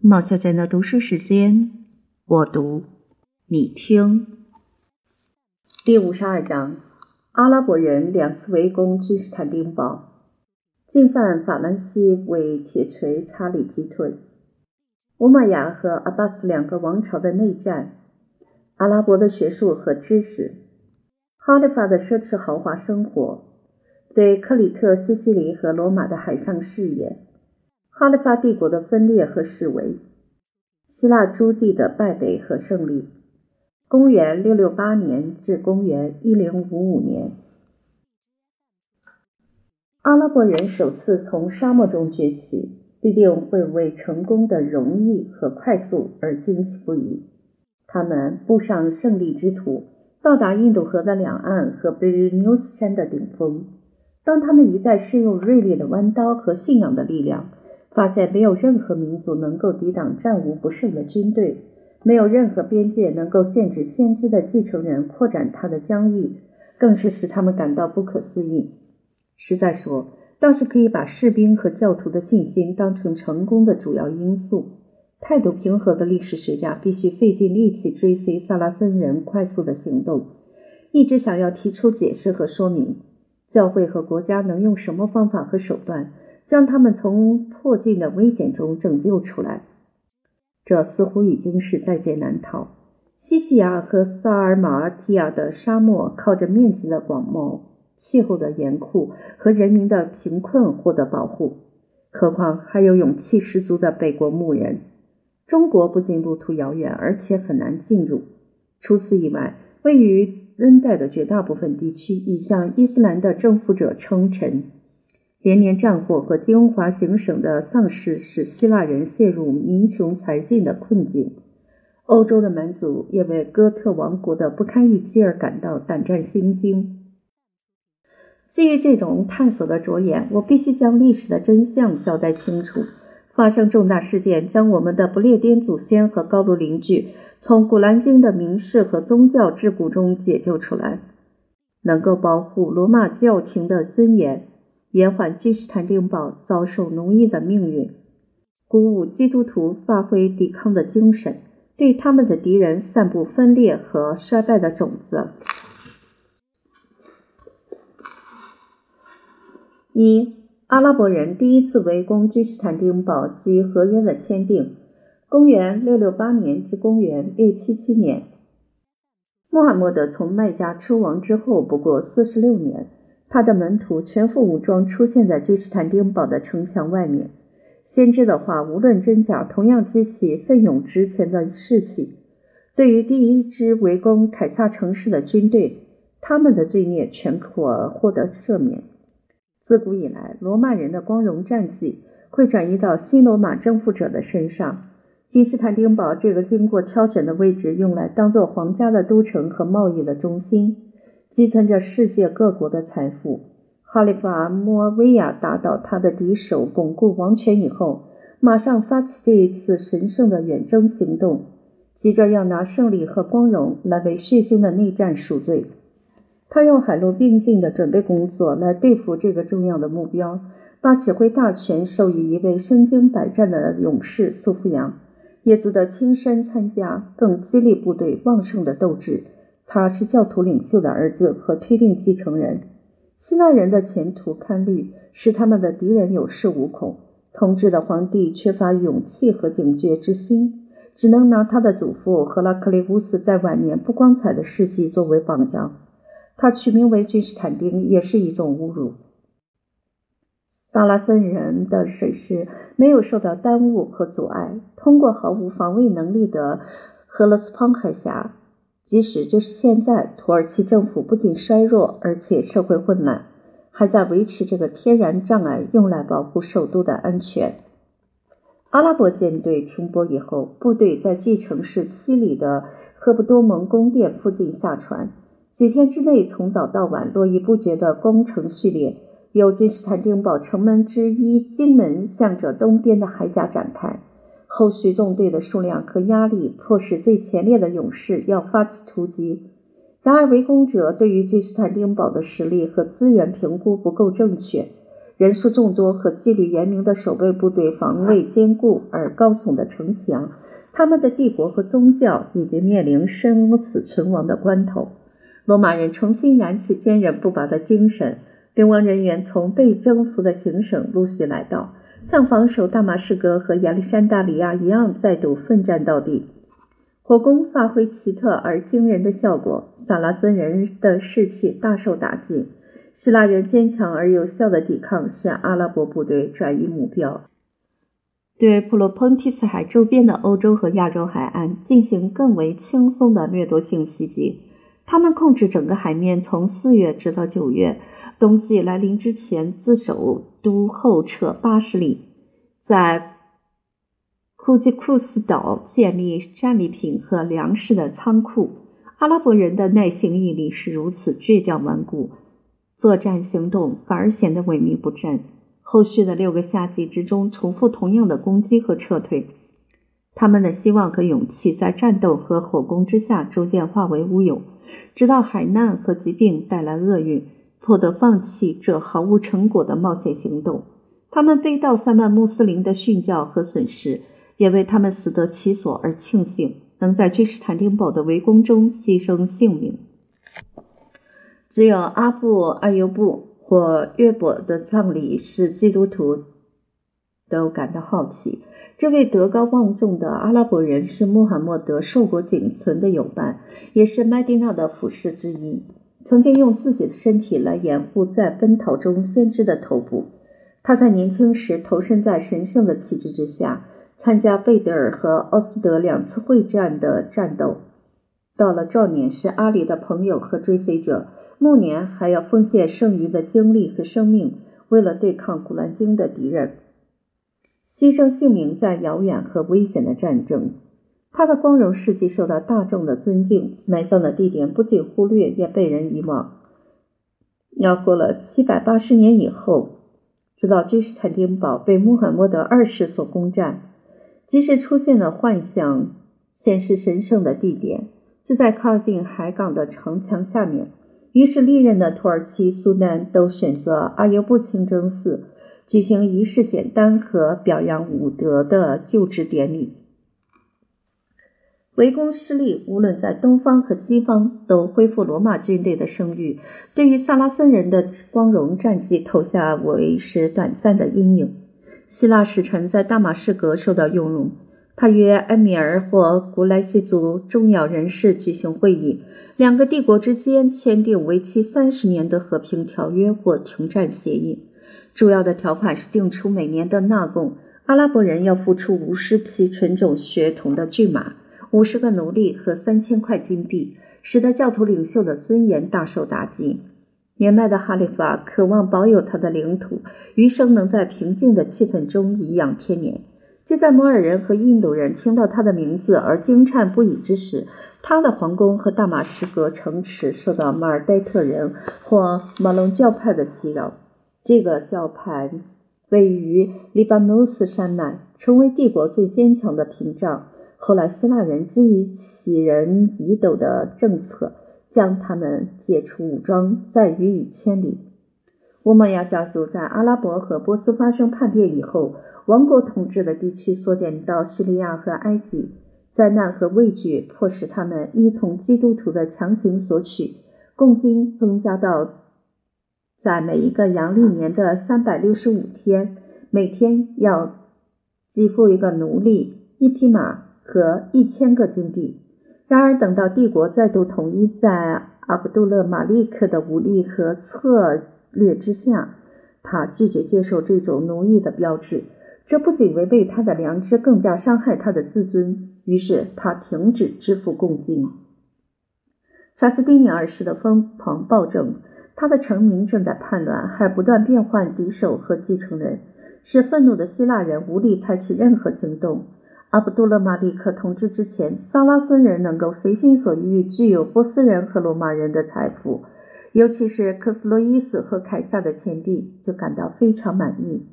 毛小娟的读书时间，我读，你听。第五十二章：阿拉伯人两次围攻君士坦丁堡，进犯法兰西为铁锤查理击退。乌玛雅和阿巴斯两个王朝的内战，阿拉伯的学术和知识，哈利法的奢侈豪华生活，对克里特、西西里和罗马的海上事业。哈利法帝国的分裂和示威，希腊诸地的败北和胜利。公元六六八年至公元一零五五年，阿拉伯人首次从沙漠中崛起，必定会为成功的容易和快速而惊喜不已。他们步上胜利之途，到达印度河的两岸和贝日纽斯山的顶峰。当他们一再试用锐利的弯刀和信仰的力量。发现没有任何民族能够抵挡战无不胜的军队，没有任何边界能够限制先知的继承人扩展他的疆域，更是使他们感到不可思议。实在说，倒是可以把士兵和教徒的信心当成成功的主要因素。态度平和的历史学家必须费尽力气追随萨拉森人快速的行动，一直想要提出解释和说明，教会和国家能用什么方法和手段。将他们从迫近的危险中拯救出来，这似乎已经是在劫难逃。西西亚和萨尔马尔提亚的沙漠靠着面积的广袤、气候的严酷和人民的贫困获得保护，何况还有勇气十足的北国牧人。中国不仅路途遥远，而且很难进入。除此以外，位于温带的绝大部分地区已向伊斯兰的征服者称臣。连年战火和金华行省的丧失，使希腊人陷入民穷财尽的困境。欧洲的蛮族也为哥特王国的不堪一击而感到胆战心惊。基于这种探索的着眼，我必须将历史的真相交代清楚。发生重大事件，将我们的不列颠祖先和高卢邻居从《古兰经》的名士和宗教桎梏中解救出来，能够保护罗马教廷的尊严。延缓君士坦丁堡遭受奴役的命运，鼓舞基督徒发挥抵抗的精神，对他们的敌人散布分裂和衰败的种子。一、阿拉伯人第一次围攻君士坦丁堡及合约的签订，公元六六八年至公元六七七年。穆罕默德从麦加出亡之后不过四十六年。他的门徒全副武装出现在君士坦丁堡的城墙外面。先知的话无论真假，同样激起奋勇直前的士气。对于第一支围攻凯撒城市的军队，他们的罪孽全可获得赦免。自古以来，罗马人的光荣战绩会转移到新罗马征服者的身上。君士坦丁堡这个经过挑选的位置，用来当做皇家的都城和贸易的中心。积存着世界各国的财富。哈利法·莫维亚打倒他的敌手，巩固王权以后，马上发起这一次神圣的远征行动，急着要拿胜利和光荣来为血腥的内战赎罪。他用海陆并进的准备工作来对付这个重要的目标，把指挥大权授予一位身经百战的勇士苏富扬，也值得亲身参加，更激励部队旺盛的斗志。他是教徒领袖的儿子和推定继承人。希腊人的前途堪虑，使他们的敌人有恃无恐。统治的皇帝缺乏勇气和警觉之心，只能拿他的祖父赫拉克利乌斯在晚年不光彩的事迹作为榜样。他取名为君士坦丁也是一种侮辱。萨拉森人的水师没有受到耽误和阻碍，通过毫无防卫能力的赫勒斯滂海峡。即使就是现在，土耳其政府不仅衰弱，而且社会混乱，还在维持这个天然障碍，用来保护首都的安全。阿拉伯舰队停泊以后，部队在距城市七里的赫布多蒙宫殿附近下船，几天之内从早到晚络绎不绝的攻城序列，由君士坦丁堡城门之一金门向着东边的海峡展开。后续纵队的数量和压力迫使最前列的勇士要发起突击。然而，围攻者对于君士坦丁堡的实力和资源评估不够正确，人数众多和纪律严明的守备部队，防卫坚固而高耸的城墙，他们的帝国和宗教已经面临生死存亡的关头。罗马人重新燃起坚韧不拔的精神，流亡人员从被征服的行省陆续来到，像防守大马士革和亚历山大里亚一样，再度奋战到底。火攻发挥奇特而惊人的效果，萨拉森人的士气大受打击。希腊人坚强而有效的抵抗，使阿拉伯部队转移目标，对普罗蓬提斯海周边的欧洲和亚洲海岸进行更为轻松的掠夺性袭击。他们控制整个海面，从四月直到九月。冬季来临之前，自首都后撤八十里，在。库吉库斯岛建立战利品和粮食的仓库。阿拉伯人的耐性毅力是如此倔强顽固，作战行动反而显得萎靡不振。后续的六个夏季之中，重复同样的攻击和撤退。他们的希望和勇气在战斗和火攻之下逐渐化为乌有，直到海难和疾病带来厄运，迫得放弃这毫无成果的冒险行动。他们背道塞曼穆斯林的训教和损失。也为他们死得其所而庆幸，能在君士坦丁堡的围攻中牺牲性命。只有阿布艾尤布或约伯的葬礼使基督徒都感到好奇。这位德高望重的阿拉伯人是穆罕默德硕果仅存的友伴，也是麦地那的俯视之一。曾经用自己的身体来掩护在奔逃中先知的头部。他在年轻时投身在神圣的旗帜之下。参加贝德尔和奥斯德两次会战的战斗，到了壮年是阿里的朋友和追随者，暮年还要奉献剩余的精力和生命，为了对抗古兰经的敌人，牺牲性命在遥远和危险的战争。他的光荣事迹受到大众的尊敬，埋葬的地点不仅忽略，也被人遗忘。要过了七百八十年以后，直到君士坦丁堡被穆罕默德二世所攻占。即使出现了幻象，显示神圣的地点是在靠近海港的城墙下面。于是，历任的土耳其苏丹都选择阿尤布清真寺举行仪式简单和表扬武德的就职典礼。围攻失利，无论在东方和西方，都恢复罗马军队的声誉。对于萨拉森人的光荣战绩，投下为时短暂的阴影。希腊使臣在大马士革受到用容，他约埃米尔或古莱西族重要人士举行会议，两个帝国之间签订为期三十年的和平条约或停战协议。主要的条款是定出每年的纳贡，阿拉伯人要付出五十匹纯种血统的骏马、五十个奴隶和三千块金币，使得教徒领袖的尊严大受打击。年迈的哈利法渴望保有他的领土，余生能在平静的气氛中颐养天年。就在摩尔人和印度人听到他的名字而惊颤不已之时，他的皇宫和大马士革城池受到马尔代特人或马龙教派的袭扰。这个教派位于黎巴嫩斯山脉，成为帝国最坚强的屏障。后来，希腊人基于起人以斗的政策。将他们解除武装，再予以千里。乌玛亚家族在阿拉伯和波斯发生叛变以后，王国统治的地区缩减到叙利亚和埃及。灾难和畏惧迫使他们依从基督徒的强行索取，共金增加到在每一个阳历年的三百六十五天，每天要给付一个奴隶、一匹马和一千个金币。然而，等到帝国再度统一，在阿卜杜勒马利克的武力和策略之下，他拒绝接受这种奴役的标志。这不仅违背他的良知，更加伤害他的自尊。于是，他停止支付贡金。查斯丁尼二世的疯狂暴政，他的臣民正在叛乱，还不断变换敌手和继承人，使愤怒的希腊人无力采取任何行动。阿卜杜勒马利克统治之前，萨拉森人能够随心所欲具有波斯人和罗马人的财富，尤其是克斯洛伊斯和凯撒的钱币，就感到非常满意。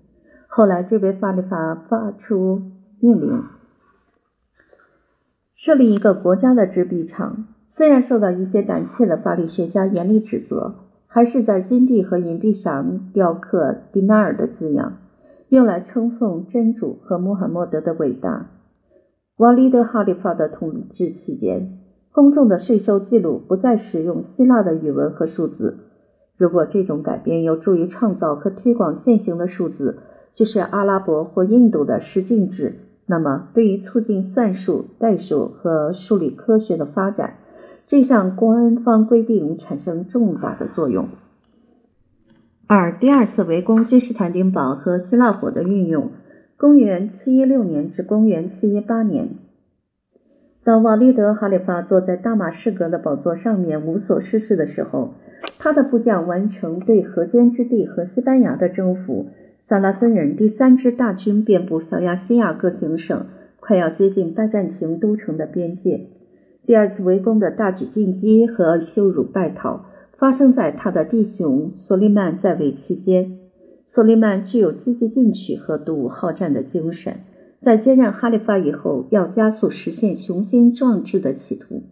后来，这位法利法发出命令，设立一个国家的制币厂。虽然受到一些胆怯的法律学家严厉指责，还是在金币和银币上雕刻“迪纳尔”的字样，用来称颂真主和穆罕默德的伟大。瓦利德哈里发的统治期间，公众的税收记录不再使用希腊的语文和数字。如果这种改变有助于创造和推广现行的数字，就是阿拉伯或印度的十进制，那么对于促进算术、代数和数理科学的发展，这项官方规定产生重大的作用。二、第二次围攻君士坦丁堡和希腊火的运用。公元716年至公元718年，当瓦利德哈里发坐在大马士革的宝座上面无所事事的时候，他的部将完成对河间之地和西班牙的征服。萨拉森人第三支大军遍布小亚细亚各行省，快要接近拜占庭都城的边界。第二次围攻的大举进击和羞辱败逃，发生在他的弟兄索利曼在位期间。索利曼具有积极进取和独武好战的精神，在接任哈里发以后，要加速实现雄心壮志的企图。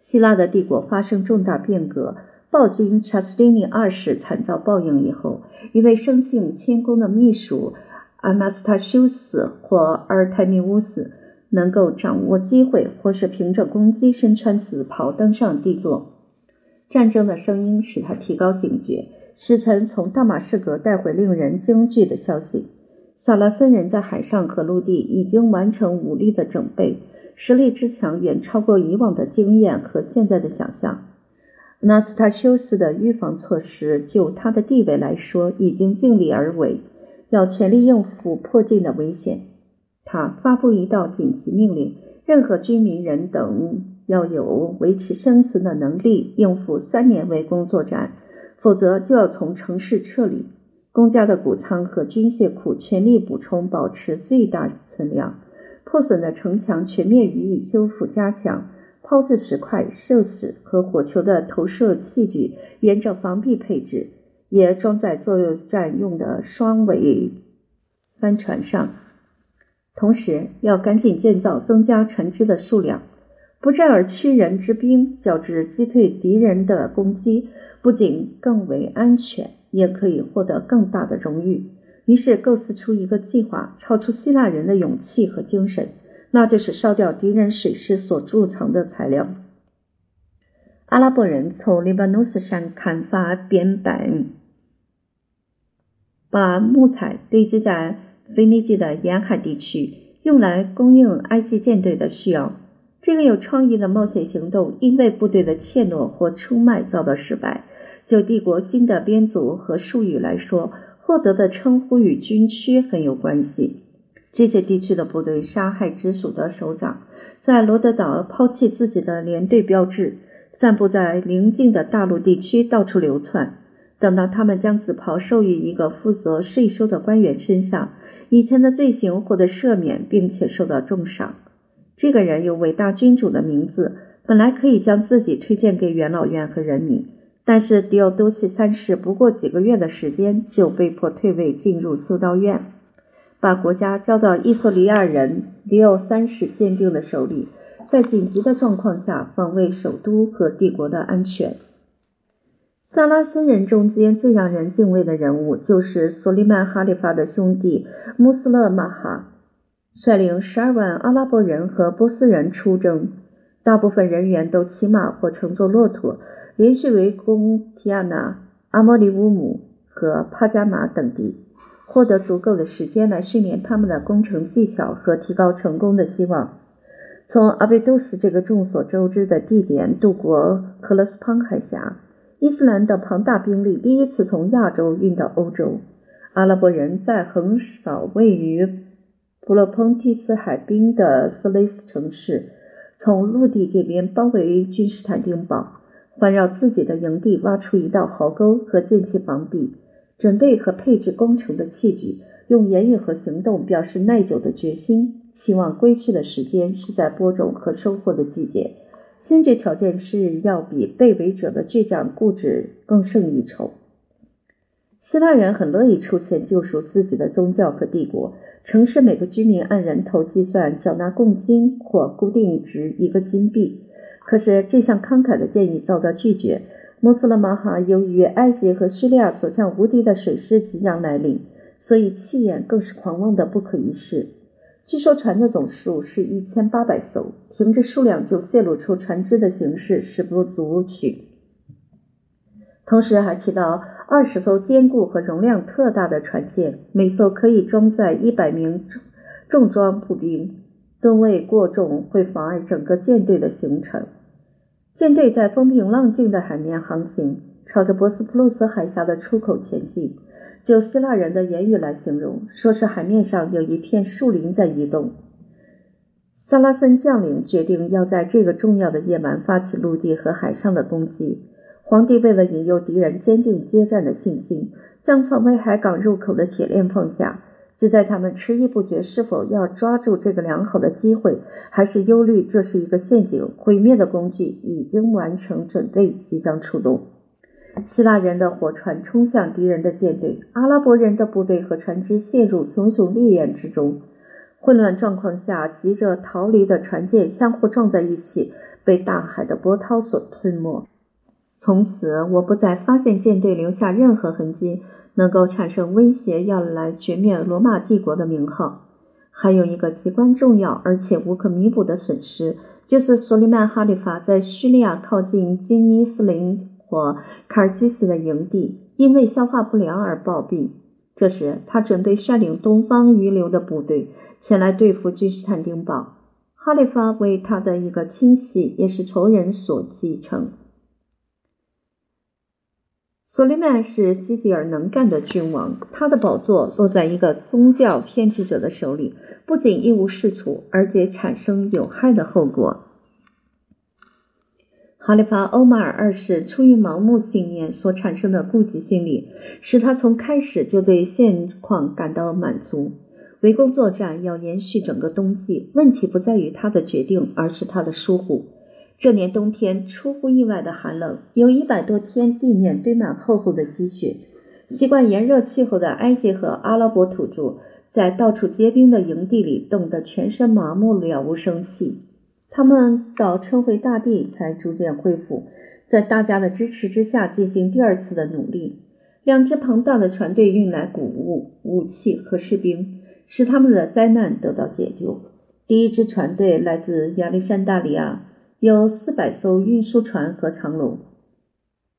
希腊的帝国发生重大变革。暴君查斯丁尼二世惨遭报应以后，一位生性谦恭的秘书阿纳斯塔修斯或阿尔泰米乌斯能够掌握机会，或是凭着攻击身穿紫袍登上帝座。战争的声音使他提高警觉，使臣从大马士革带回令人惊惧的消息：萨拉森人在海上和陆地已经完成武力的整备，实力之强远超过以往的经验和现在的想象。纳斯塔修斯的预防措施，就他的地位来说，已经尽力而为，要全力应付迫近的危险。他发布一道紧急命令：任何居民人等要有维持生存的能力，应付三年围攻作战，否则就要从城市撤离。公家的谷仓和军械库全力补充，保持最大存量。破损的城墙全面予以修复加强。抛掷石块、射矢和火球的投射器具沿着防壁配置，也装在作战用的双尾帆船上。同时，要赶紧建造、增加船只的数量。不战而屈人之兵，较之击退敌人的攻击，不仅更为安全，也可以获得更大的荣誉。于是，构思出一个计划，超出希腊人的勇气和精神。那就是烧掉敌人水师所贮藏的材料。阿拉伯人从黎巴嫩山砍伐边板，把木材堆积在腓尼基的沿海地区，用来供应埃及舰队的需要。这个有创意的冒险行动，因为部队的怯懦或出卖遭到失败。就帝国新的编组和术语来说，获得的称呼与军区很有关系。这些地区的部队杀害直属的首长，在罗德岛抛弃自己的连队标志，散布在邻近的大陆地区，到处流窜。等到他们将紫袍授予一个负责税收的官员身上，以前的罪行获得赦免，并且受到重赏。这个人有伟大君主的名字，本来可以将自己推荐给元老院和人民，但是迪奥多西三世不过几个月的时间，就被迫退位，进入修道院。把国家交到伊索里亚人迪奥三世坚定的手里，在紧急的状况下防卫首都和帝国的安全。萨拉森人中间最让人敬畏的人物就是索利曼哈里发的兄弟穆斯勒马哈，率领十二万阿拉伯人和波斯人出征，大部分人员都骑马或乘坐骆驼，连续围攻提亚纳、阿莫里乌姆和帕加马等地。获得足够的时间来训练他们的工程技巧和提高成功的希望。从阿贝杜斯这个众所周知的地点渡过克勒斯潘海峡，伊斯兰的庞大兵力第一次从亚洲运到欧洲。阿拉伯人在横扫位于普洛蓬蒂斯海滨的斯雷斯城市，从陆地这边包围君士坦丁堡，环绕自己的营地挖出一道壕沟和建起防壁。准备和配置工程的器具，用言语和行动表示耐久的决心。期望归去的时间是在播种和收获的季节。先决条件是要比被围者的倔强固执更胜一筹。希腊人很乐意出钱救赎自己的宗教和帝国。城市每个居民按人头计算缴纳贡金或固定值一个金币。可是这项慷慨的建议遭到拒绝。穆斯林马哈由于埃及和叙利亚所向无敌的水师即将来临，所以气焰更是狂妄的不可一世。据说船的总数是一千八百艘，停着数量就泄露出船只的形式，是不足取。同时还提到二十艘坚固和容量特大的船舰，每艘可以装载一百名重重装步兵，吨位过重会妨碍整个舰队的行程。舰队在风平浪静的海面航行，朝着博斯普鲁斯海峡的出口前进。就希腊人的言语来形容，说是海面上有一片树林在移动。萨拉森将领决定要在这个重要的夜晚发起陆地和海上的攻击。皇帝为了引诱敌人坚定接战的信心，将防卫海港入口的铁链放下。就在他们迟疑不决是否要抓住这个良好的机会，还是忧虑这是一个陷阱，毁灭的工具已经完成准备，即将出动。希腊人的火船冲向敌人的舰队，阿拉伯人的部队和船只陷入熊熊烈焰之中。混乱状况下，急着逃离的船舰相互撞在一起，被大海的波涛所吞没。从此，我不再发现舰队留下任何痕迹。能够产生威胁，要来绝灭罗马帝国的名号。还有一个极关重要而且无可弥补的损失，就是索利曼哈里法在叙利亚靠近金尼斯林或卡尔基斯的营地，因为消化不良而暴毙。这时，他准备率领东方余留的部队前来对付君士坦丁堡。哈里发为他的一个亲戚，也是仇人所继承。索利曼是积极而能干的君王，他的宝座落在一个宗教偏执者的手里，不仅一无是处，而且产生有害的后果。哈里发欧马尔二世出于盲目信念所产生的顾忌心理，使他从开始就对现况感到满足。围攻作战要延续整个冬季，问题不在于他的决定，而是他的疏忽。这年冬天出乎意外的寒冷，有一百多天地面堆满厚厚的积雪。习惯炎热气候的埃及和阿拉伯土著，在到处结冰的营地里冻得全身麻木，了无生气。他们到春回大地才逐渐恢复，在大家的支持之下进行第二次的努力。两支庞大的船队运来谷物、武器和士兵，使他们的灾难得到解救。第一支船队来自亚历山大里亚。有四百艘运输船和长龙。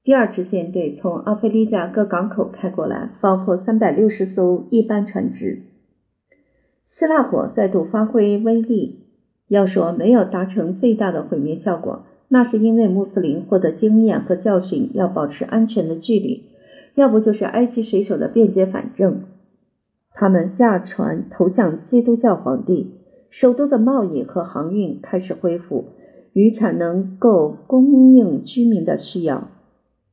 第二支舰队从阿非利加各港口开过来，包括三百六十艘一般船只。希腊火再度发挥威力。要说没有达成最大的毁灭效果，那是因为穆斯林获得经验和教训，要保持安全的距离；要不就是埃及水手的便捷反正，他们驾船投向基督教皇帝，首都的贸易和航运开始恢复。渔产能够供应居民的需要，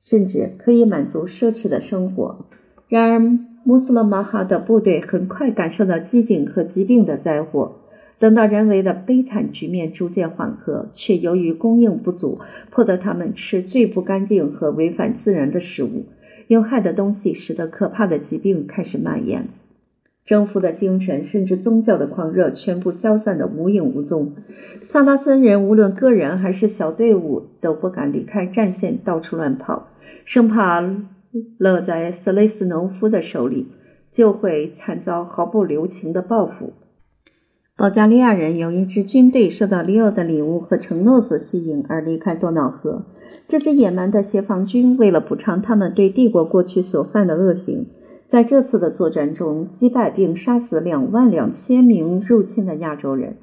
甚至可以满足奢侈的生活。然而，穆斯林马哈的部队很快感受到饥馑和疾病的灾祸。等到人为的悲惨局面逐渐缓和，却由于供应不足，迫得他们吃最不干净和违反自然的食物。有害的东西使得可怕的疾病开始蔓延。征服的精神，甚至宗教的狂热，全部消散得无影无踪。萨拉森人无论个人还是小队伍，都不敢离开战线，到处乱跑，生怕落在斯雷斯农夫的手里，就会惨遭毫不留情的报复。保加利亚人有一支军队受到利奥的礼物和承诺所吸引，而离开多瑙河。这支野蛮的协防军，为了补偿他们对帝国过去所犯的恶行。在这次的作战中，击败并杀死两万两千名入侵的亚洲人。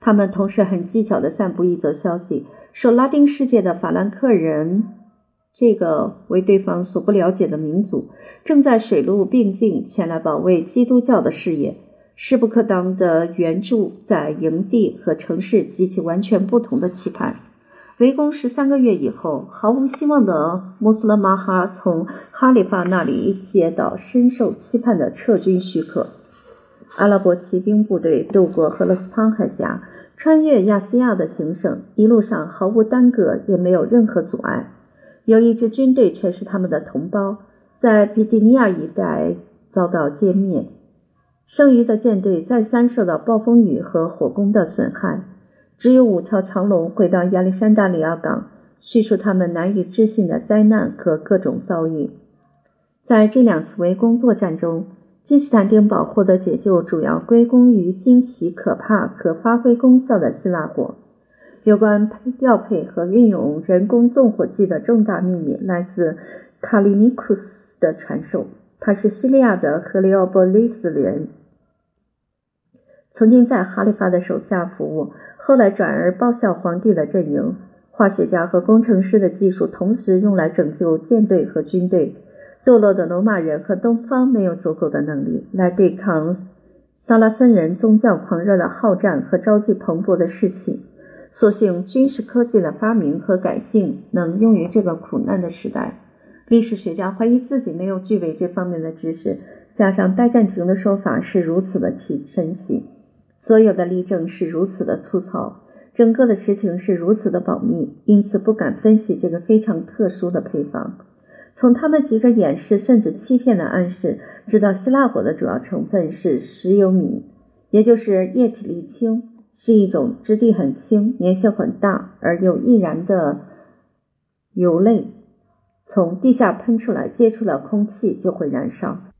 他们同时很技巧地散布一则消息，说拉丁世界的法兰克人（这个为对方所不了解的民族）正在水陆并进前来保卫基督教的事业。势不可当的援助在营地和城市激起完全不同的期盼。围攻十三个月以后，毫无希望的穆斯林马哈从哈里发那里接到深受期盼的撤军许可。阿拉伯骑兵部队渡过赫勒斯滂海峡，穿越亚细亚的行省，一路上毫无耽搁，也没有任何阻碍。有一支军队却是他们的同胞，在比蒂尼亚一带遭到歼灭，剩余的舰队再三受到暴风雨和火攻的损害。只有五条长龙回到亚历山大里亚港，叙述他们难以置信的灾难和各种遭遇。在这两次围攻作战中，君士坦丁堡获得解救，主要归功于新奇、可怕、可发挥功效的希腊火。有关调配和运用人工纵火剂的重大秘密来自卡利尼库斯的传授。他是叙利亚的赫利奥波利斯人，曾经在哈里发的手下服务，后来转而报效皇帝的阵营。化学家和工程师的技术同时用来拯救舰队和军队。堕落的罗马人和东方没有足够的能力来对抗萨拉森人宗教狂热的好战和朝气蓬勃的士气。所幸军事科技的发明和改进能用于这个苦难的时代。历史学家怀疑自己没有具备这方面的知识，加上拜占庭的说法是如此的奇神奇，所有的例证是如此的粗糙，整个的实情是如此的保密，因此不敢分析这个非常特殊的配方。从他们急着掩饰甚至欺骗的暗示，知道希腊火的主要成分是石油米，也就是液体沥青。是一种质地很轻、粘性很大而又易燃的油类，从地下喷出来，接触了空气就会燃烧。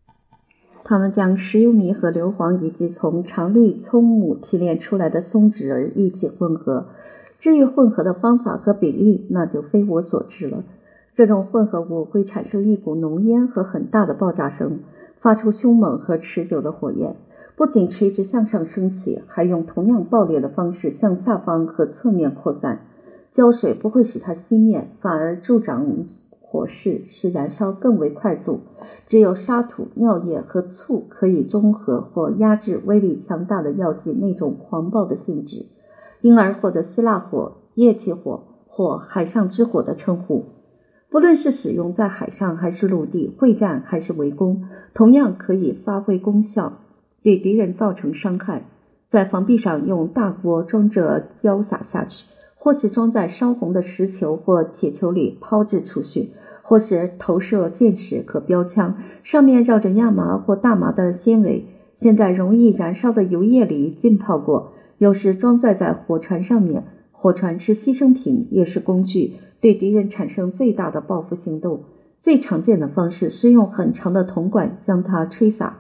他们将石油泥和硫磺以及从常绿葱木提炼出来的松脂一起混合。至于混合的方法和比例，那就非我所知了。这种混合物会产生一股浓烟和很大的爆炸声，发出凶猛和持久的火焰。不仅垂直向上升起，还用同样爆裂的方式向下方和侧面扩散。胶水不会使它熄灭，反而助长火势，使燃烧更为快速。只有沙土、尿液和醋可以中和或压制威力强大的药剂那种狂暴的性质，因而获得希腊火、液体火或海上之火的称呼。不论是使用在海上还是陆地，会战还是围攻，同样可以发挥功效。对敌人造成伤害，在防壁上用大锅装着浇洒下去，或是装在烧红的石球或铁球里抛掷出去，或是投射箭矢和标枪，上面绕着亚麻或大麻的纤维，现在容易燃烧的油液里浸泡过。有时装载在火船上面，火船是牺牲品，也是工具，对敌人产生最大的报复行动。最常见的方式是用很长的铜管将它吹洒。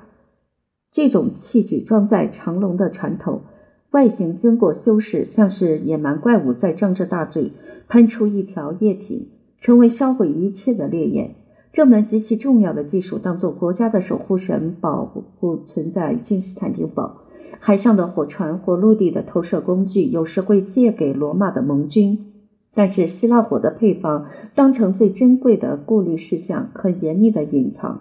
这种器具装在长龙的船头，外形经过修饰，像是野蛮怪物在张着大嘴，喷出一条液体，成为烧毁一切的烈焰。这门极其重要的技术，当做国家的守护神保护存在君士坦丁堡。海上的火船或陆地的投射工具，有时会借给罗马的盟军，但是希腊火的配方当成最珍贵的顾虑事项，很严密的隐藏。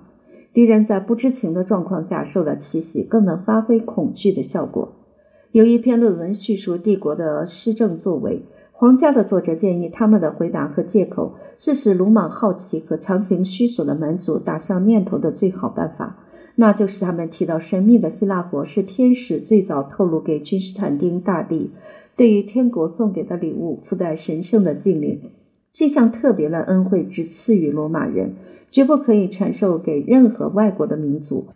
敌人在不知情的状况下受到奇袭，更能发挥恐惧的效果。有一篇论文叙述帝国的施政作为，皇家的作者建议他们的回答和借口是使鲁莽好奇和强行虚索的蛮族打消念头的最好办法，那就是他们提到神秘的希腊国是天使最早透露给君士坦丁大帝，对于天国送给的礼物附带神圣的禁令。这项特别的恩惠只赐予罗马人。绝不可以传授给任何外国的民族，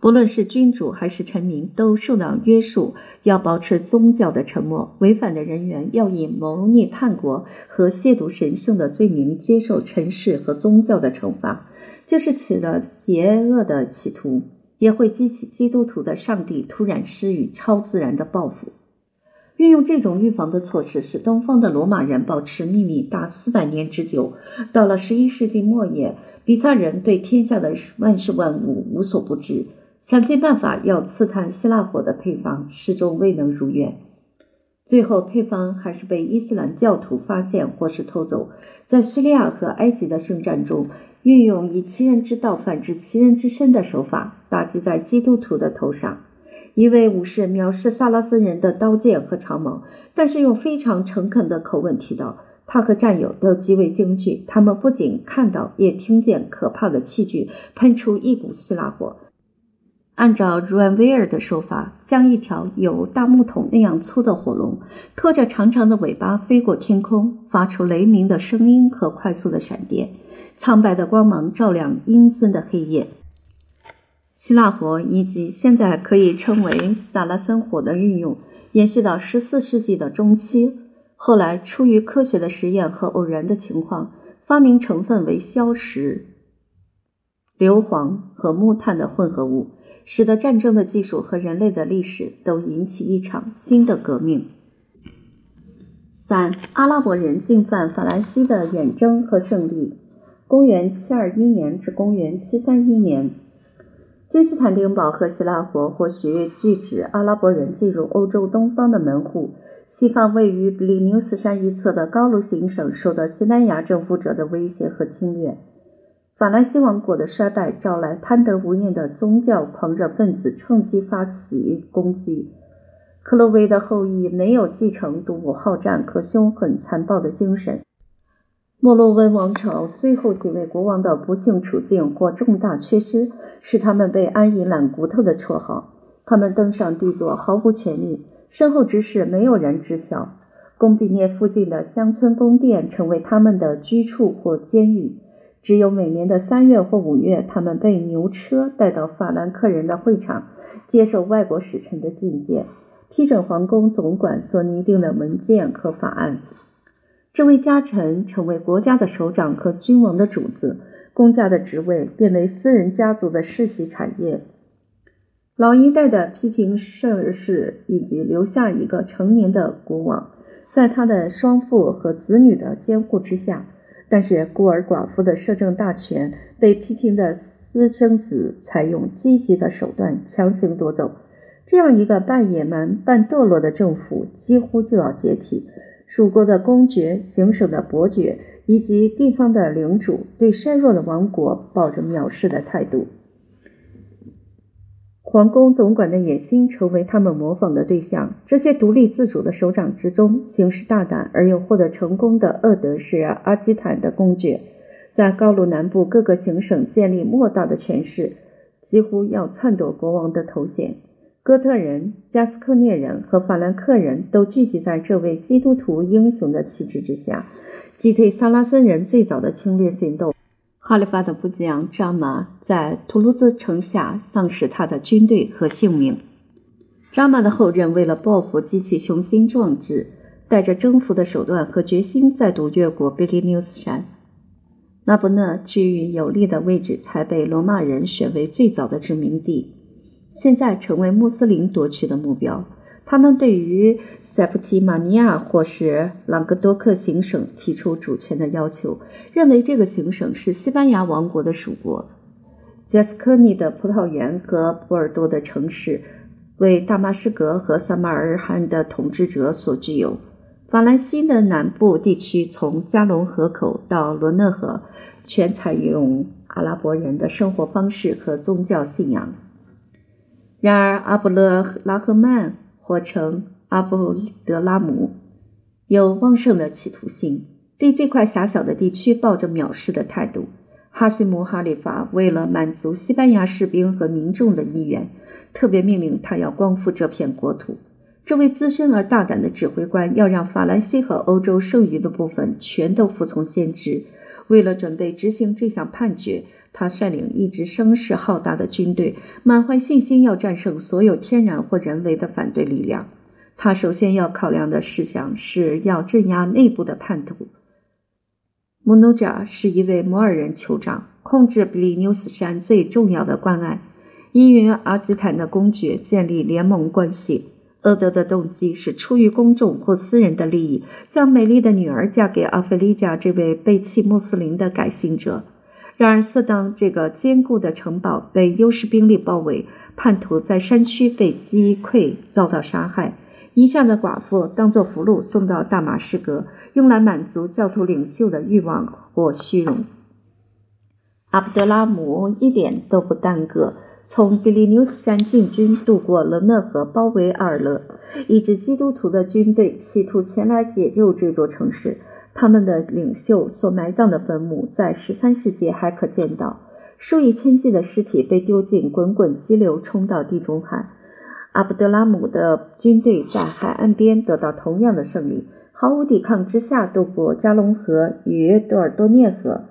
不论是君主还是臣民，都受到约束，要保持宗教的沉默。违反的人员要以谋逆叛国和亵渎神圣的罪名接受尘世和宗教的惩罚。就是起了邪恶的企图，也会激起基督徒的上帝突然施予超自然的报复。运用这种预防的措施，使东方的罗马人保持秘密达四百年之久。到了十一世纪末叶，比萨人对天下的万事万物无所不知，想尽办法要刺探希腊火的配方，始终未能如愿。最后，配方还是被伊斯兰教徒发现或是偷走。在叙利亚和埃及的圣战中，运用以其人之道反治其人之身的手法，打击在基督徒的头上。一位武士藐视萨拉森人的刀剑和长矛，但是用非常诚恳的口吻提到，他和战友都极为惊惧。他们不仅看到，也听见可怕的器具喷出一股希腊火。按照 r 安威尔的说法，像一条有大木桶那样粗的火龙，拖着长长的尾巴飞过天空，发出雷鸣的声音和快速的闪电，苍白的光芒照亮阴森的黑夜。希腊火以及现在可以称为萨拉森火的运用，延续到十四世纪的中期。后来出于科学的实验和偶然的情况，发明成分为硝石、硫磺和木炭的混合物，使得战争的技术和人类的历史都引起一场新的革命。三、阿拉伯人进犯法兰西的远征和胜利。公元721年至公元731年，君士坦丁堡和希腊国或许拒止阿拉伯人进入欧洲东方的门户。西方位于比利牛斯山一侧的高卢行省受到西班牙征服者的威胁和侵略。法兰西王国的衰败招来贪得无厌的宗教狂热分子，趁机发起攻击。克洛威的后裔没有继承独武好战和凶狠残暴的精神。莫洛温王朝最后几位国王的不幸处境或重大缺失，使他们被安以懒骨头的绰号。他们登上帝座毫无权力。身后之事没有人知晓。贡比涅附近的乡村宫殿成为他们的居处或监狱。只有每年的三月或五月，他们被牛车带到法兰克人的会场，接受外国使臣的觐见，批准皇宫总管所拟定的文件和法案。这位家臣成为国家的首长和君王的主子，公家的职位变为私人家族的世袭产业。老一代的批评盛世，以及留下一个成年的国王，在他的双父和子女的监护之下，但是孤儿寡妇的摄政大权被批评的私生子采用积极的手段强行夺走。这样一个半野蛮半堕落的政府几乎就要解体。蜀国的公爵、行省的伯爵以及地方的领主对衰弱的王国抱着藐视的态度。皇宫总管的野心成为他们模仿的对象。这些独立自主的首长之中，行事大胆而又获得成功的厄德是阿基坦的公爵，在高卢南部各个行省建立莫大的权势，几乎要篡夺国王的头衔。哥特人、加斯科涅人和法兰克人都聚集在这位基督徒英雄的旗帜之下，击退萨拉森人最早的侵略行动。哈里发的部将扎马在图卢兹城下丧失他的军队和性命。扎马的后人为了报复激起雄心壮志，带着征服的手段和决心再度越过比利牛斯山。那不勒居于有利的位置，才被罗马人选为最早的殖民地，现在成为穆斯林夺取的目标。他们对于塞普提马尼亚或是朗格多克行省提出主权的要求，认为这个行省是西班牙王国的属国。加斯科尼的葡萄园和波尔多的城市为大马士革和萨马尔罕的统治者所具有。法兰西的南部地区从加龙河口到罗讷河，全采用阿拉伯人的生活方式和宗教信仰。然而，阿布勒拉赫曼。或称阿布德拉姆，有旺盛的企图心，对这块狭小的地区抱着藐视的态度。哈希姆哈里法为了满足西班牙士兵和民众的意愿，特别命令他要光复这片国土。这位资深而大胆的指挥官要让法兰西和欧洲剩余的部分全都服从先知。为了准备执行这项判决。他率领一支声势浩大的军队，满怀信心要战胜所有天然或人为的反对力量。他首先要考量的事项是要镇压内部的叛徒。穆努贾是一位摩尔人酋长，控制比利牛斯山最重要的关隘，因与阿基坦的公爵建立联盟关系。厄德的动机是出于公众或私人的利益，将美丽的女儿嫁给阿菲利加这位背弃穆斯林的改信者。然而，色当这个坚固的城堡被优势兵力包围，叛徒在山区被击溃，遭到杀害，一下的寡妇当作俘虏送到大马士革，用来满足教徒领袖的欲望或虚荣。阿卜德拉姆一点都不耽搁，从比利牛斯山进军，渡过了讷河，包围阿尔勒，一支基督徒的军队企图前来解救这座城市。他们的领袖所埋葬的坟墓在十三世纪还可见到，数以千计的尸体被丢进滚滚激流，冲到地中海。阿卜德拉姆的军队在海岸边得到同样的胜利，毫无抵抗之下渡过加龙河与多尔多涅河，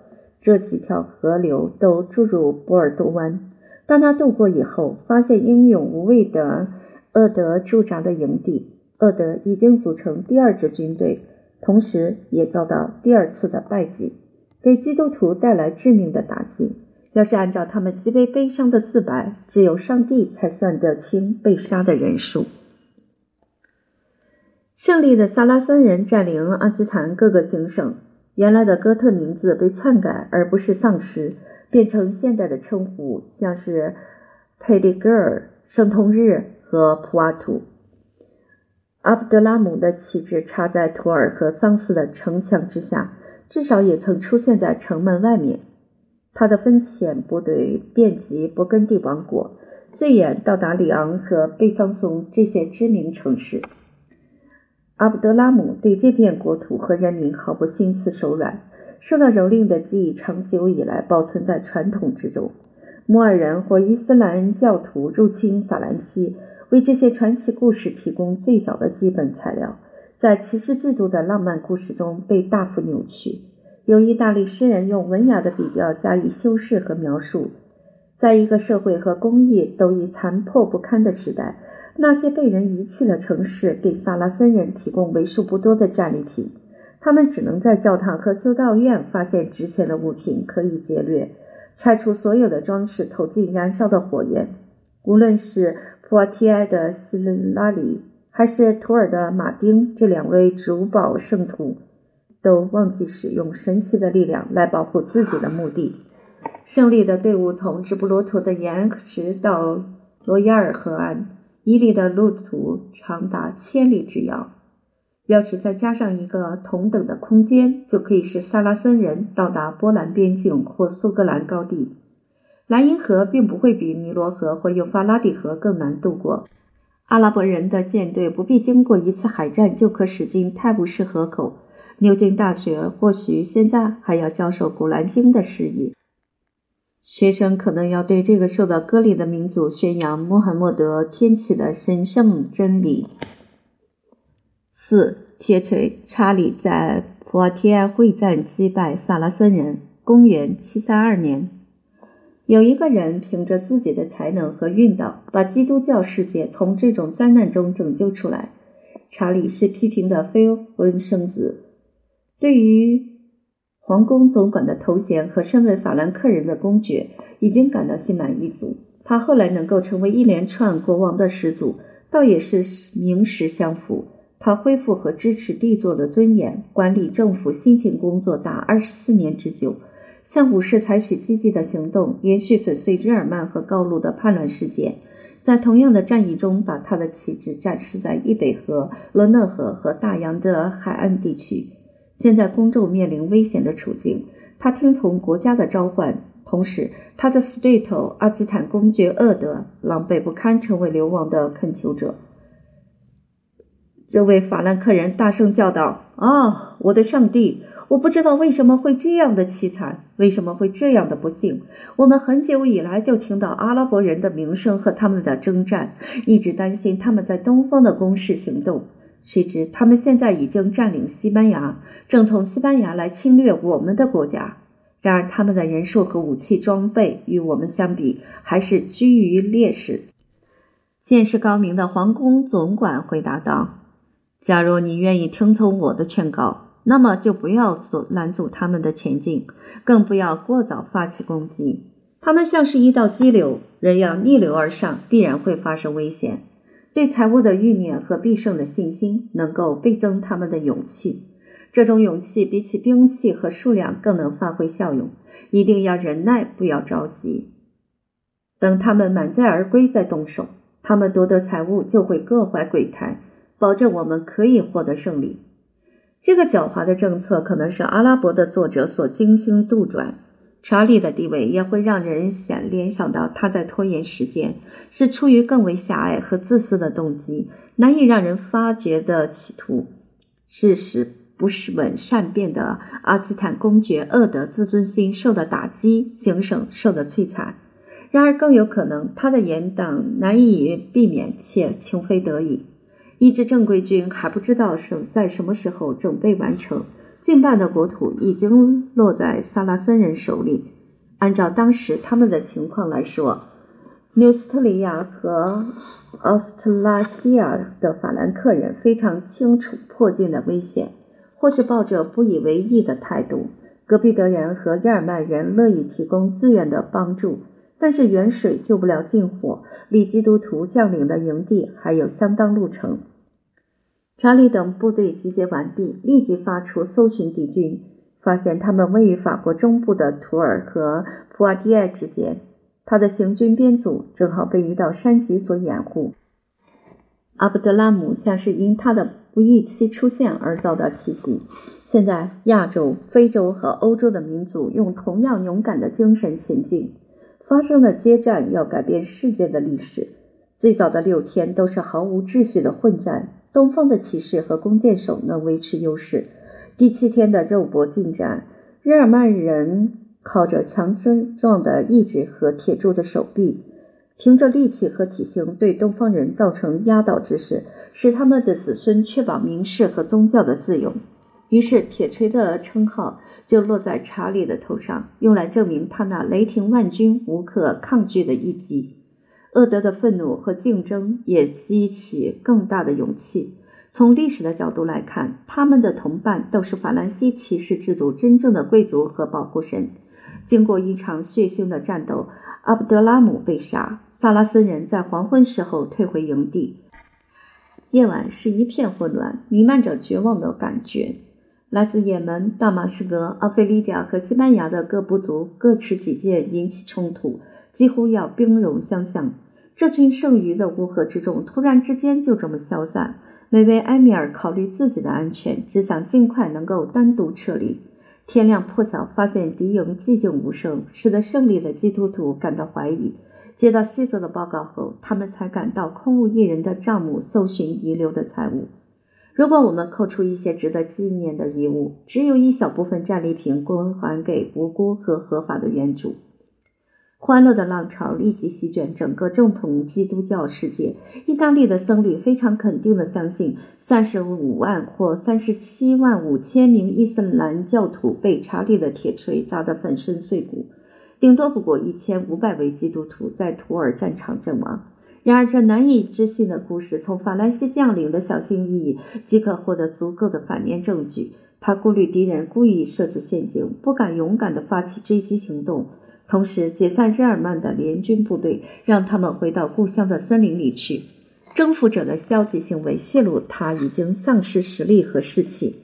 这几条河流都注入波尔多湾。当他渡过以后，发现英勇无畏的厄德驻扎的营地，厄德已经组成第二支军队。同时也遭到第二次的败绩，给基督徒带来致命的打击。要是按照他们极为悲伤的自白，只有上帝才算得清被杀的人数。胜利的萨拉森人占领阿基坦各个行省，原来的哥特名字被篡改，而不是丧失，变成现代的称呼，像是佩利格尔、圣通日和普瓦图。阿卜德拉姆的旗帜插在图尔和桑斯的城墙之下，至少也曾出现在城门外面。他的分遣部队遍及勃艮第王国，最远到达里昂和贝桑松这些知名城市。阿卜德拉姆对这片国土和人民毫不心慈手软，受到蹂躏的记忆长久以来保存在传统之中。摩尔人或伊斯兰教徒入侵法兰西，为这些传奇故事提供最早的基本材料，在骑士制度的浪漫故事中被大幅扭曲。由意大利诗人用文雅的笔调加以修饰和描述，在一个社会和工艺都已残破不堪的时代。那些被人遗弃的城市给萨拉森人提供为数不多的战利品，他们只能在教堂和修道院发现值钱的物品，可以劫掠，拆除所有的装饰，投进燃烧的火焰。无论是普瓦提埃的希拉里，还是图尔的马丁，这两位主保圣徒都忘记使用神奇的力量来保护自己的墓地。胜利的队伍从直布罗陀的岩石到罗亚尔河岸。伊利的路途长达千里之遥，要是再加上一个同等的空间，就可以使萨拉森人到达波兰边境或苏格兰高地。莱茵河并不会比尼罗河或幼发拉底河更难渡过。阿拉伯人的舰队不必经过一次海战就可驶进泰晤士河口。牛津大学或许现在还要教授《古兰经》的事宜。学生可能要对这个受到割礼的民族宣扬穆罕默德天启的神圣真理。四铁锤查理在普瓦提埃会战击败萨拉森人。公元七三二年，有一个人凭着自己的才能和运道，把基督教世界从这种灾难中拯救出来。查理是批评的非婚生子，对于。皇宫总管的头衔和身为法兰克人的公爵已经感到心满意足。他后来能够成为一连串国王的始祖，倒也是名实相符。他恢复和支持帝座的尊严，管理政府辛勤工作达二十四年之久，向武士采取积极的行动，连续粉碎日耳曼和高卢的叛乱事件。在同样的战役中，把他的旗帜展示在易北河、罗讷河和大洋的海岸地区。现在公众面临危险的处境，他听从国家的召唤，同时他的死对头阿基坦公爵厄德狼狈不堪，成为流亡的恳求者。这位法兰克人大声叫道：“啊，我的上帝！我不知道为什么会这样的凄惨，为什么会这样的不幸。我们很久以来就听到阿拉伯人的名声和他们的征战，一直担心他们在东方的攻势行动。”谁知他们现在已经占领西班牙，正从西班牙来侵略我们的国家。然而，他们的人数和武器装备与我们相比，还是居于劣势。见识高明的皇宫总管回答道：“假如你愿意听从我的劝告，那么就不要阻拦阻他们的前进，更不要过早发起攻击。他们像是一道激流，人要逆流而上，必然会发生危险。”对财物的欲念和必胜的信心，能够倍增他们的勇气。这种勇气比起兵器和数量更能发挥效用。一定要忍耐，不要着急。等他们满载而归再动手。他们夺得财物就会各怀鬼胎，保证我们可以获得胜利。这个狡猾的政策可能是阿拉伯的作者所精心杜撰。查理的地位也会让人想联想到他在拖延时间，是出于更为狭隘和自私的动机，难以让人发觉的企图，是使不是稳善变的阿基坦公爵厄德自尊心受到打击，行省受到摧残。然而，更有可能他的严党难以避免且情非得已。一支正规军还不知道是在什么时候准备完成。近半的国土已经落在萨拉森人手里。按照当时他们的情况来说，纽斯特里亚和奥斯特拉西亚的法兰克人非常清楚迫近的危险。或是抱着不以为意的态度。戈壁德人和日耳曼人乐意提供自愿的帮助，但是远水救不了近火，离基督徒将领的营地还有相当路程。查理等部队集结完毕，立即发出搜寻敌军，发现他们位于法国中部的图尔和普瓦蒂埃之间。他的行军编组正好被一道山脊所掩护。阿布德拉姆像是因他的不预期出现而遭到奇袭。现在，亚洲、非洲和欧洲的民族用同样勇敢的精神前进，发生的接战要改变世界的历史。最早的六天都是毫无秩序的混战，东方的骑士和弓箭手能维持优势。第七天的肉搏进展，日耳曼人靠着强身壮的意志和铁铸的手臂，凭着力气和体型对东方人造成压倒之势，使他们的子孙确保民事和宗教的自由。于是，铁锤的称号就落在查理的头上，用来证明他那雷霆万钧、无可抗拒的一击。厄德的愤怒和竞争也激起更大的勇气。从历史的角度来看，他们的同伴都是法兰西骑士制度真正的贵族和保护神。经过一场血腥的战斗，阿卜德拉姆被杀，萨拉森人在黄昏时候退回营地。夜晚是一片混乱，弥漫着绝望的感觉。来自也门、大马士革、阿非利亚和西班牙的各部族各持己见，引起冲突，几乎要兵戎相向。这群剩余的乌合之众突然之间就这么消散。每位埃米尔考虑自己的安全，只想尽快能够单独撤离。天亮破晓，发现敌营寂静无声，使得胜利的基督徒感到怀疑。接到西泽的报告后，他们才赶到空无一人的帐幕，搜寻遗留的财物。如果我们扣除一些值得纪念的遗物，只有一小部分战利品归还给无辜和合法的原主。欢乐的浪潮立即席卷整个正统基督教世界。意大利的僧侣非常肯定地相信，三十五万或三十七万五千名伊斯兰教徒被查理的铁锤砸得粉身碎骨，顶多不过一千五百位基督徒在土尔战场阵亡。然而，这难以置信的故事从法兰西将领的小心翼翼即可获得足够的反面证据。他顾虑敌人故意设置陷阱，不敢勇敢地发起追击行动，同时解散日耳曼的联军部队，让他们回到故乡的森林里去。征服者的消极行为泄露他已经丧失实力和士气。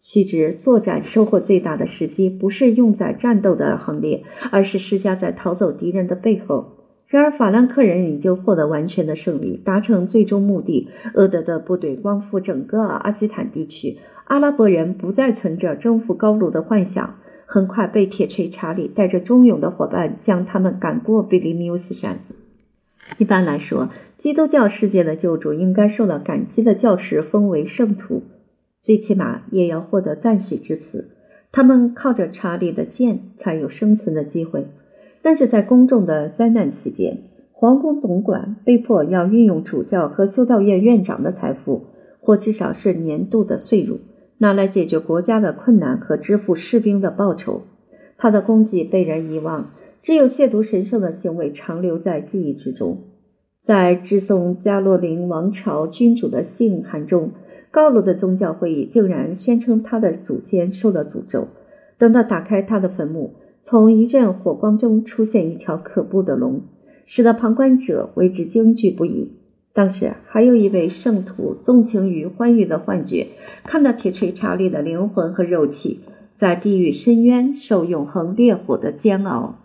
须知，作战收获最大的时机不是用在战斗的行列，而是施加在逃走敌人的背后。然而，法兰克人已经获得完全的胜利，达成最终目的。厄德的部队光复整个阿基坦地区，阿拉伯人不再存着征服高卢的幻想。很快，被铁锤查理带着忠勇的伙伴将他们赶过比利缪斯山。一般来说，基督教世界的救主应该受到感激的教士封为圣徒，最起码也要获得赞许之词。他们靠着查理的剑才有生存的机会。但是在公众的灾难期间，皇宫总管被迫要运用主教和修道院院长的财富，或至少是年度的税入，拿来解决国家的困难和支付士兵的报酬。他的功绩被人遗忘，只有亵渎神圣的行为长留在记忆之中。在致送加洛林王朝君主的信函中，高卢的宗教会议竟然宣称他的祖先受了诅咒。等到打开他的坟墓。从一阵火光中出现一条可怖的龙，使得旁观者为之惊惧不已。当时还有一位圣徒纵情于欢愉的幻觉，看到铁锤查理的灵魂和肉体在地狱深渊受永恒烈火的煎熬。